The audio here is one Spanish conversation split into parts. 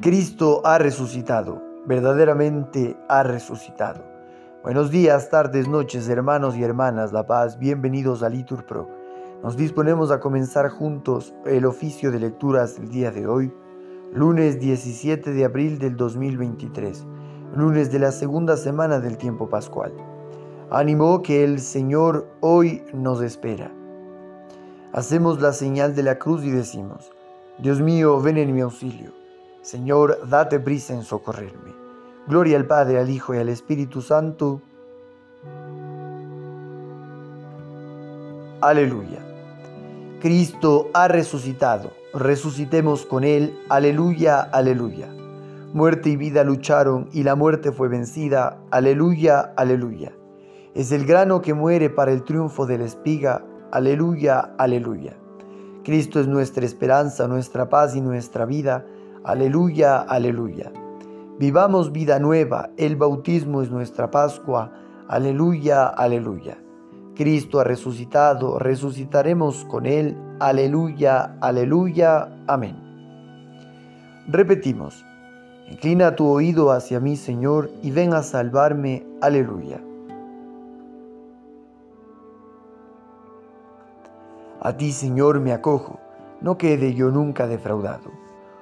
Cristo ha resucitado, verdaderamente ha resucitado. Buenos días, tardes, noches, hermanos y hermanas La Paz, bienvenidos a Litur Pro. Nos disponemos a comenzar juntos el oficio de lecturas del día de hoy, lunes 17 de abril del 2023, lunes de la segunda semana del tiempo pascual. Ánimo que el Señor hoy nos espera. Hacemos la señal de la cruz y decimos, Dios mío, ven en mi auxilio. Señor, date prisa en socorrerme. Gloria al Padre, al Hijo y al Espíritu Santo. Aleluya. Cristo ha resucitado. Resucitemos con Él. Aleluya, aleluya. Muerte y vida lucharon y la muerte fue vencida. Aleluya, aleluya. Es el grano que muere para el triunfo de la espiga. Aleluya, aleluya. Cristo es nuestra esperanza, nuestra paz y nuestra vida. Aleluya, aleluya. Vivamos vida nueva, el bautismo es nuestra Pascua. Aleluya, aleluya. Cristo ha resucitado, resucitaremos con Él. Aleluya, aleluya. Amén. Repetimos. Inclina tu oído hacia mí, Señor, y ven a salvarme. Aleluya. A ti, Señor, me acojo, no quede yo nunca defraudado.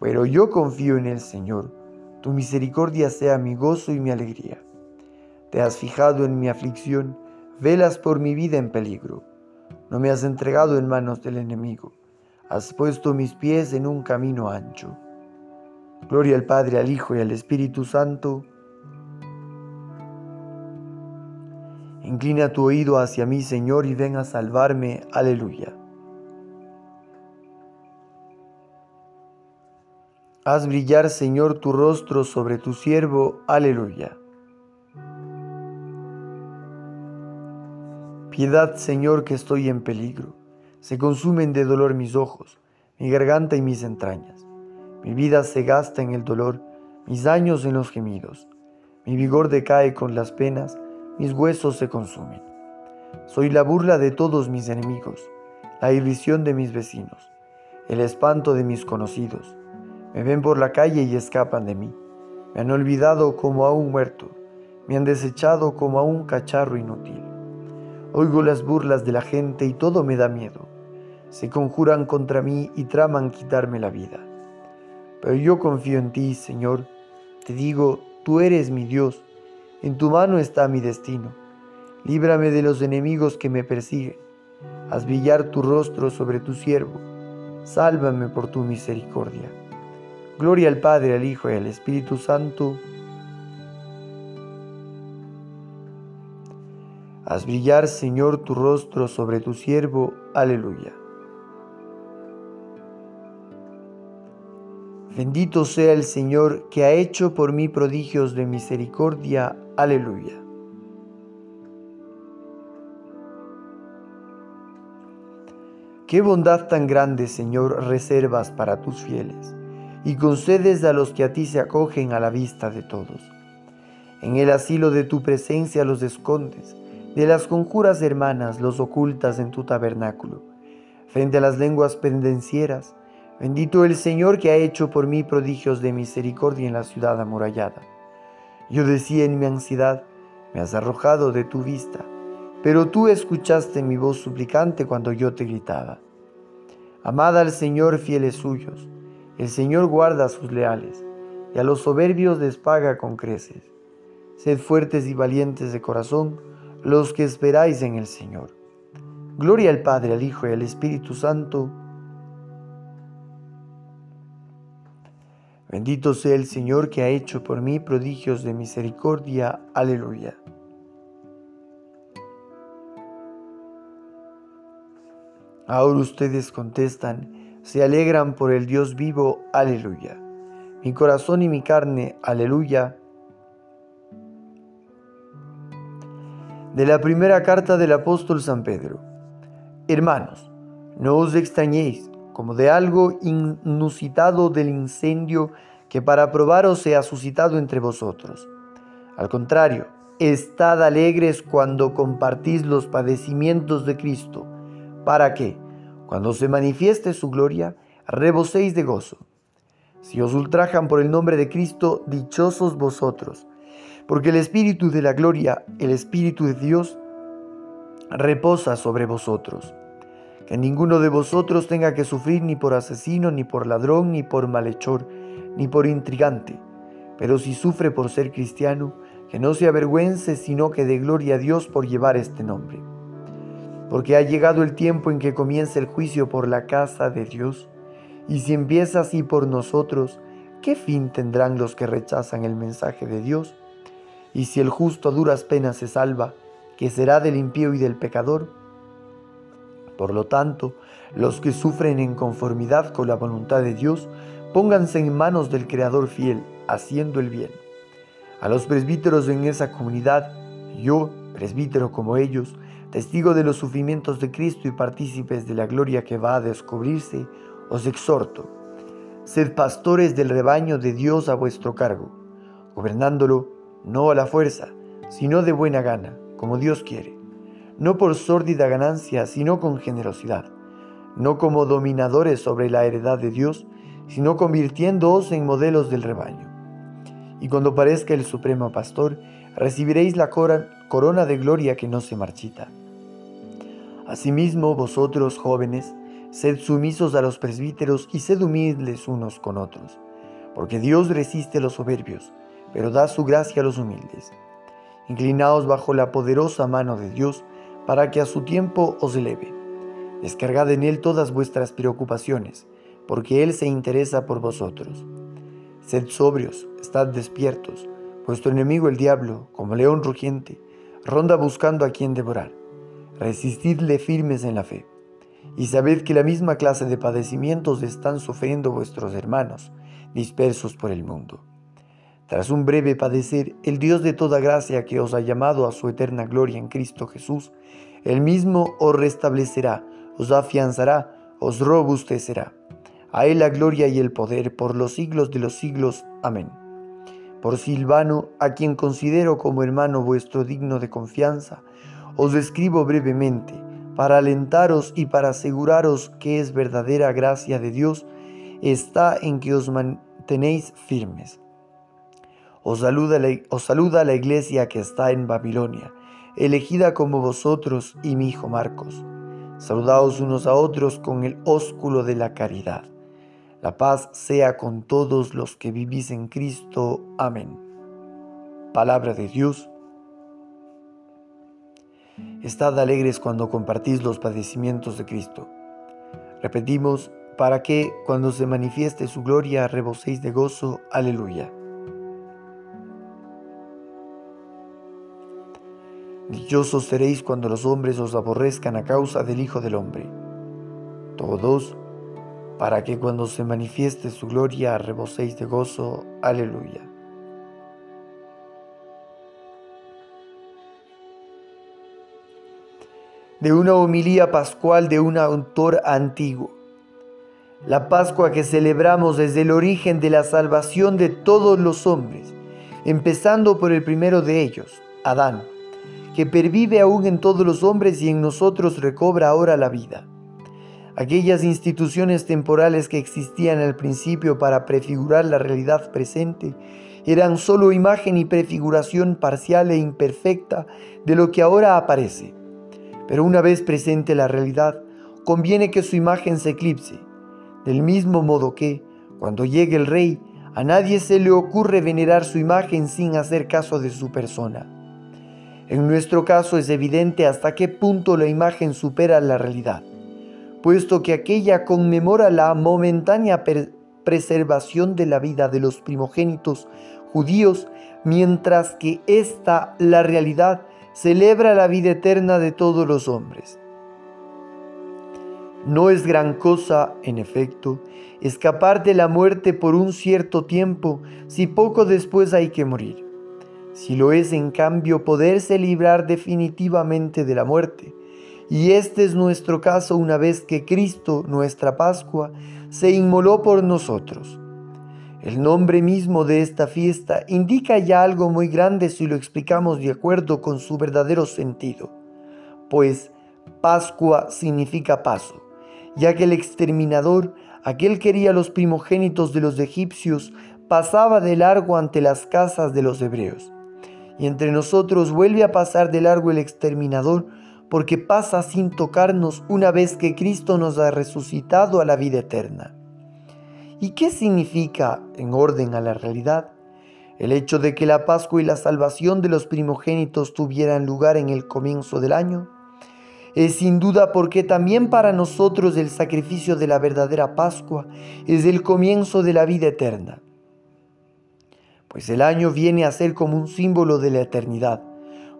pero yo confío en el Señor. Tu misericordia sea mi gozo y mi alegría. Te has fijado en mi aflicción, velas por mi vida en peligro. No me has entregado en manos del enemigo. Has puesto mis pies en un camino ancho. Gloria al Padre, al Hijo y al Espíritu Santo. Inclina tu oído hacia mí, Señor, y ven a salvarme. Aleluya. Haz brillar, Señor, tu rostro sobre tu siervo. Aleluya. Piedad, Señor, que estoy en peligro. Se consumen de dolor mis ojos, mi garganta y mis entrañas. Mi vida se gasta en el dolor, mis años en los gemidos. Mi vigor decae con las penas, mis huesos se consumen. Soy la burla de todos mis enemigos, la irrisión de mis vecinos, el espanto de mis conocidos me ven por la calle y escapan de mí. Me han olvidado como a un muerto. Me han desechado como a un cacharro inútil. Oigo las burlas de la gente y todo me da miedo. Se conjuran contra mí y traman quitarme la vida. Pero yo confío en ti, Señor. Te digo, tú eres mi Dios. En tu mano está mi destino. Líbrame de los enemigos que me persiguen. Haz brillar tu rostro sobre tu siervo. Sálvame por tu misericordia. Gloria al Padre, al Hijo y al Espíritu Santo. Haz brillar, Señor, tu rostro sobre tu siervo. Aleluya. Bendito sea el Señor que ha hecho por mí prodigios de misericordia. Aleluya. Qué bondad tan grande, Señor, reservas para tus fieles y concedes a los que a ti se acogen a la vista de todos. En el asilo de tu presencia los escondes, de las conjuras hermanas los ocultas en tu tabernáculo. Frente a las lenguas pendencieras, bendito el Señor que ha hecho por mí prodigios de misericordia en la ciudad amurallada. Yo decía en mi ansiedad, me has arrojado de tu vista, pero tú escuchaste mi voz suplicante cuando yo te gritaba. Amad al Señor fieles suyos, el Señor guarda a sus leales, y a los soberbios les paga con creces. Sed fuertes y valientes de corazón, los que esperáis en el Señor. Gloria al Padre, al Hijo y al Espíritu Santo. Bendito sea el Señor que ha hecho por mí prodigios de misericordia. Aleluya. Ahora ustedes contestan, se alegran por el Dios vivo, aleluya. mi corazón y mi carne, aleluya. De la primera carta del apóstol San Pedro. Hermanos, no os extrañéis como de algo inusitado del incendio que para probaros se ha suscitado entre vosotros. Al contrario, estad alegres cuando compartís los padecimientos de Cristo, para que, cuando se manifieste su gloria, reboséis de gozo. Si os ultrajan por el nombre de Cristo, dichosos vosotros, porque el Espíritu de la gloria, el Espíritu de Dios, reposa sobre vosotros. Que ninguno de vosotros tenga que sufrir ni por asesino, ni por ladrón, ni por malhechor, ni por intrigante. Pero si sufre por ser cristiano, que no se avergüence, sino que dé gloria a Dios por llevar este nombre. Porque ha llegado el tiempo en que comienza el juicio por la casa de Dios, y si empieza así por nosotros, ¿qué fin tendrán los que rechazan el mensaje de Dios? Y si el justo a duras penas se salva, ¿qué será del impío y del pecador? Por lo tanto, los que sufren en conformidad con la voluntad de Dios, pónganse en manos del Creador fiel, haciendo el bien. A los presbíteros en esa comunidad, yo, presbítero como ellos, testigo de los sufrimientos de Cristo y partícipes de la gloria que va a descubrirse, os exhorto, sed pastores del rebaño de Dios a vuestro cargo, gobernándolo no a la fuerza, sino de buena gana, como Dios quiere no por sórdida ganancia, sino con generosidad, no como dominadores sobre la heredad de Dios, sino convirtiéndoos en modelos del rebaño. Y cuando parezca el supremo pastor, recibiréis la corona de gloria que no se marchita. Asimismo, vosotros jóvenes, sed sumisos a los presbíteros y sed humildes unos con otros, porque Dios resiste a los soberbios, pero da su gracia a los humildes. Inclinaos bajo la poderosa mano de Dios, para que a su tiempo os eleve. Descargad en Él todas vuestras preocupaciones, porque Él se interesa por vosotros. Sed sobrios, estad despiertos. Vuestro enemigo el diablo, como león rugiente, ronda buscando a quien devorar. Resistidle firmes en la fe. Y sabed que la misma clase de padecimientos están sufriendo vuestros hermanos, dispersos por el mundo. Tras un breve padecer, el Dios de toda gracia que os ha llamado a su eterna gloria en Cristo Jesús, el mismo os restablecerá, os afianzará, os robustecerá. A Él la gloria y el poder por los siglos de los siglos. Amén. Por Silvano, a quien considero como hermano vuestro digno de confianza, os escribo brevemente, para alentaros y para aseguraros que es verdadera gracia de Dios, está en que os mantenéis firmes os saluda, la, os saluda la iglesia que está en Babilonia, elegida como vosotros y mi hijo Marcos. Saludaos unos a otros con el ósculo de la caridad. La paz sea con todos los que vivís en Cristo. Amén. Palabra de Dios. Estad alegres cuando compartís los padecimientos de Cristo. Repetimos, para que cuando se manifieste su gloria reboséis de gozo. Aleluya. Dichosos seréis cuando los hombres os aborrezcan a causa del Hijo del Hombre. Todos, para que cuando se manifieste su gloria reboséis de gozo. Aleluya. De una homilía pascual de un autor antiguo. La Pascua que celebramos desde el origen de la salvación de todos los hombres, empezando por el primero de ellos, Adán que pervive aún en todos los hombres y en nosotros recobra ahora la vida. Aquellas instituciones temporales que existían al principio para prefigurar la realidad presente eran sólo imagen y prefiguración parcial e imperfecta de lo que ahora aparece. Pero una vez presente la realidad, conviene que su imagen se eclipse, del mismo modo que, cuando llegue el rey, a nadie se le ocurre venerar su imagen sin hacer caso de su persona. En nuestro caso es evidente hasta qué punto la imagen supera la realidad, puesto que aquella conmemora la momentánea preservación de la vida de los primogénitos judíos, mientras que esta, la realidad, celebra la vida eterna de todos los hombres. No es gran cosa, en efecto, escapar de la muerte por un cierto tiempo si poco después hay que morir. Si lo es, en cambio, poderse librar definitivamente de la muerte. Y este es nuestro caso una vez que Cristo, nuestra Pascua, se inmoló por nosotros. El nombre mismo de esta fiesta indica ya algo muy grande si lo explicamos de acuerdo con su verdadero sentido, pues Pascua significa paso ya que el exterminador, aquel que quería los primogénitos de los egipcios, pasaba de largo ante las casas de los hebreos. Y entre nosotros vuelve a pasar de largo el exterminador, porque pasa sin tocarnos una vez que Cristo nos ha resucitado a la vida eterna. ¿Y qué significa, en orden a la realidad, el hecho de que la Pascua y la salvación de los primogénitos tuvieran lugar en el comienzo del año? es sin duda porque también para nosotros el sacrificio de la verdadera Pascua es el comienzo de la vida eterna. Pues el año viene a ser como un símbolo de la eternidad,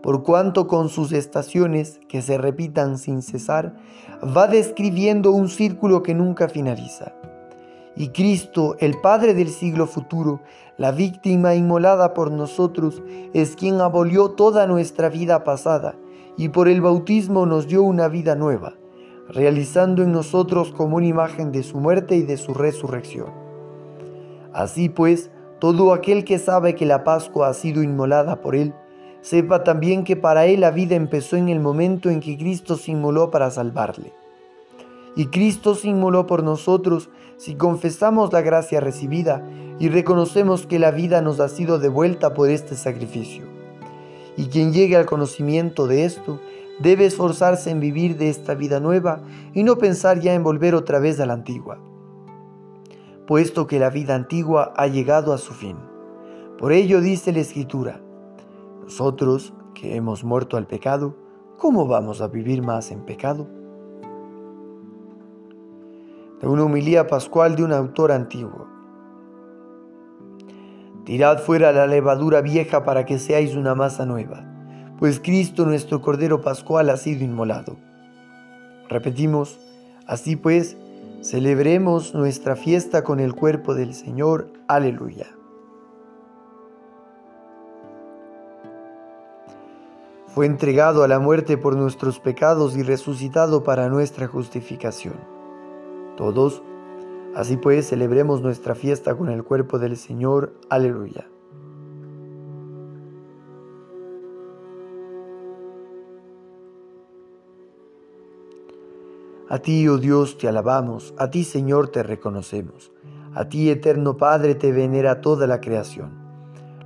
por cuanto con sus estaciones, que se repitan sin cesar, va describiendo un círculo que nunca finaliza. Y Cristo, el Padre del siglo futuro, la víctima inmolada por nosotros, es quien abolió toda nuestra vida pasada y por el bautismo nos dio una vida nueva, realizando en nosotros como una imagen de su muerte y de su resurrección. Así pues, todo aquel que sabe que la Pascua ha sido inmolada por él, sepa también que para él la vida empezó en el momento en que Cristo se inmoló para salvarle. Y Cristo se inmoló por nosotros si confesamos la gracia recibida y reconocemos que la vida nos ha sido devuelta por este sacrificio. Y quien llegue al conocimiento de esto debe esforzarse en vivir de esta vida nueva y no pensar ya en volver otra vez a la antigua, puesto que la vida antigua ha llegado a su fin. Por ello dice la Escritura, nosotros que hemos muerto al pecado, ¿cómo vamos a vivir más en pecado? De una humilía pascual de un autor antiguo. Tirad fuera la levadura vieja para que seáis una masa nueva, pues Cristo nuestro Cordero Pascual ha sido inmolado. Repetimos, así pues, celebremos nuestra fiesta con el cuerpo del Señor. Aleluya. Fue entregado a la muerte por nuestros pecados y resucitado para nuestra justificación. Todos Así pues, celebremos nuestra fiesta con el cuerpo del Señor. Aleluya. A ti, oh Dios, te alabamos, a ti, Señor, te reconocemos. A ti, eterno Padre, te venera toda la creación.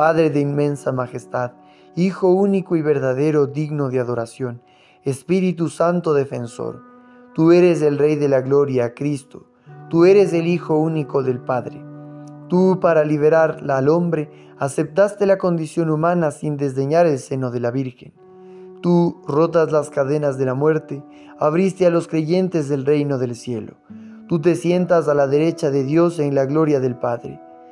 Padre de inmensa majestad, Hijo único y verdadero digno de adoración, Espíritu Santo defensor, tú eres el Rey de la Gloria, Cristo, Tú eres el Hijo único del Padre. Tú, para liberar al hombre, aceptaste la condición humana sin desdeñar el seno de la Virgen. Tú, rotas las cadenas de la muerte, abriste a los creyentes del reino del cielo. Tú te sientas a la derecha de Dios en la gloria del Padre.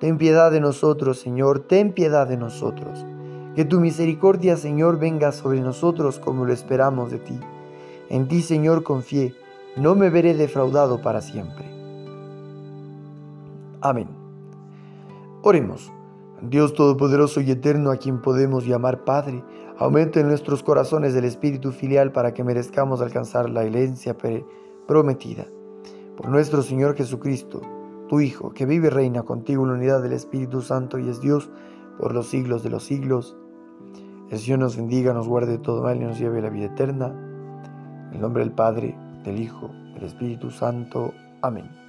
Ten piedad de nosotros, Señor, ten piedad de nosotros. Que tu misericordia, Señor, venga sobre nosotros como lo esperamos de ti. En ti, Señor, confié no me veré defraudado para siempre. Amén. Oremos. Dios Todopoderoso y Eterno, a quien podemos llamar Padre, aumente en nuestros corazones el espíritu filial para que merezcamos alcanzar la herencia prometida. Por nuestro Señor Jesucristo, tu Hijo, que vive y reina contigo en la unidad del Espíritu Santo y es Dios por los siglos de los siglos. El Señor nos bendiga, nos guarde todo mal y nos lleve a la vida eterna. En el nombre del Padre, del Hijo, del Espíritu Santo. Amén.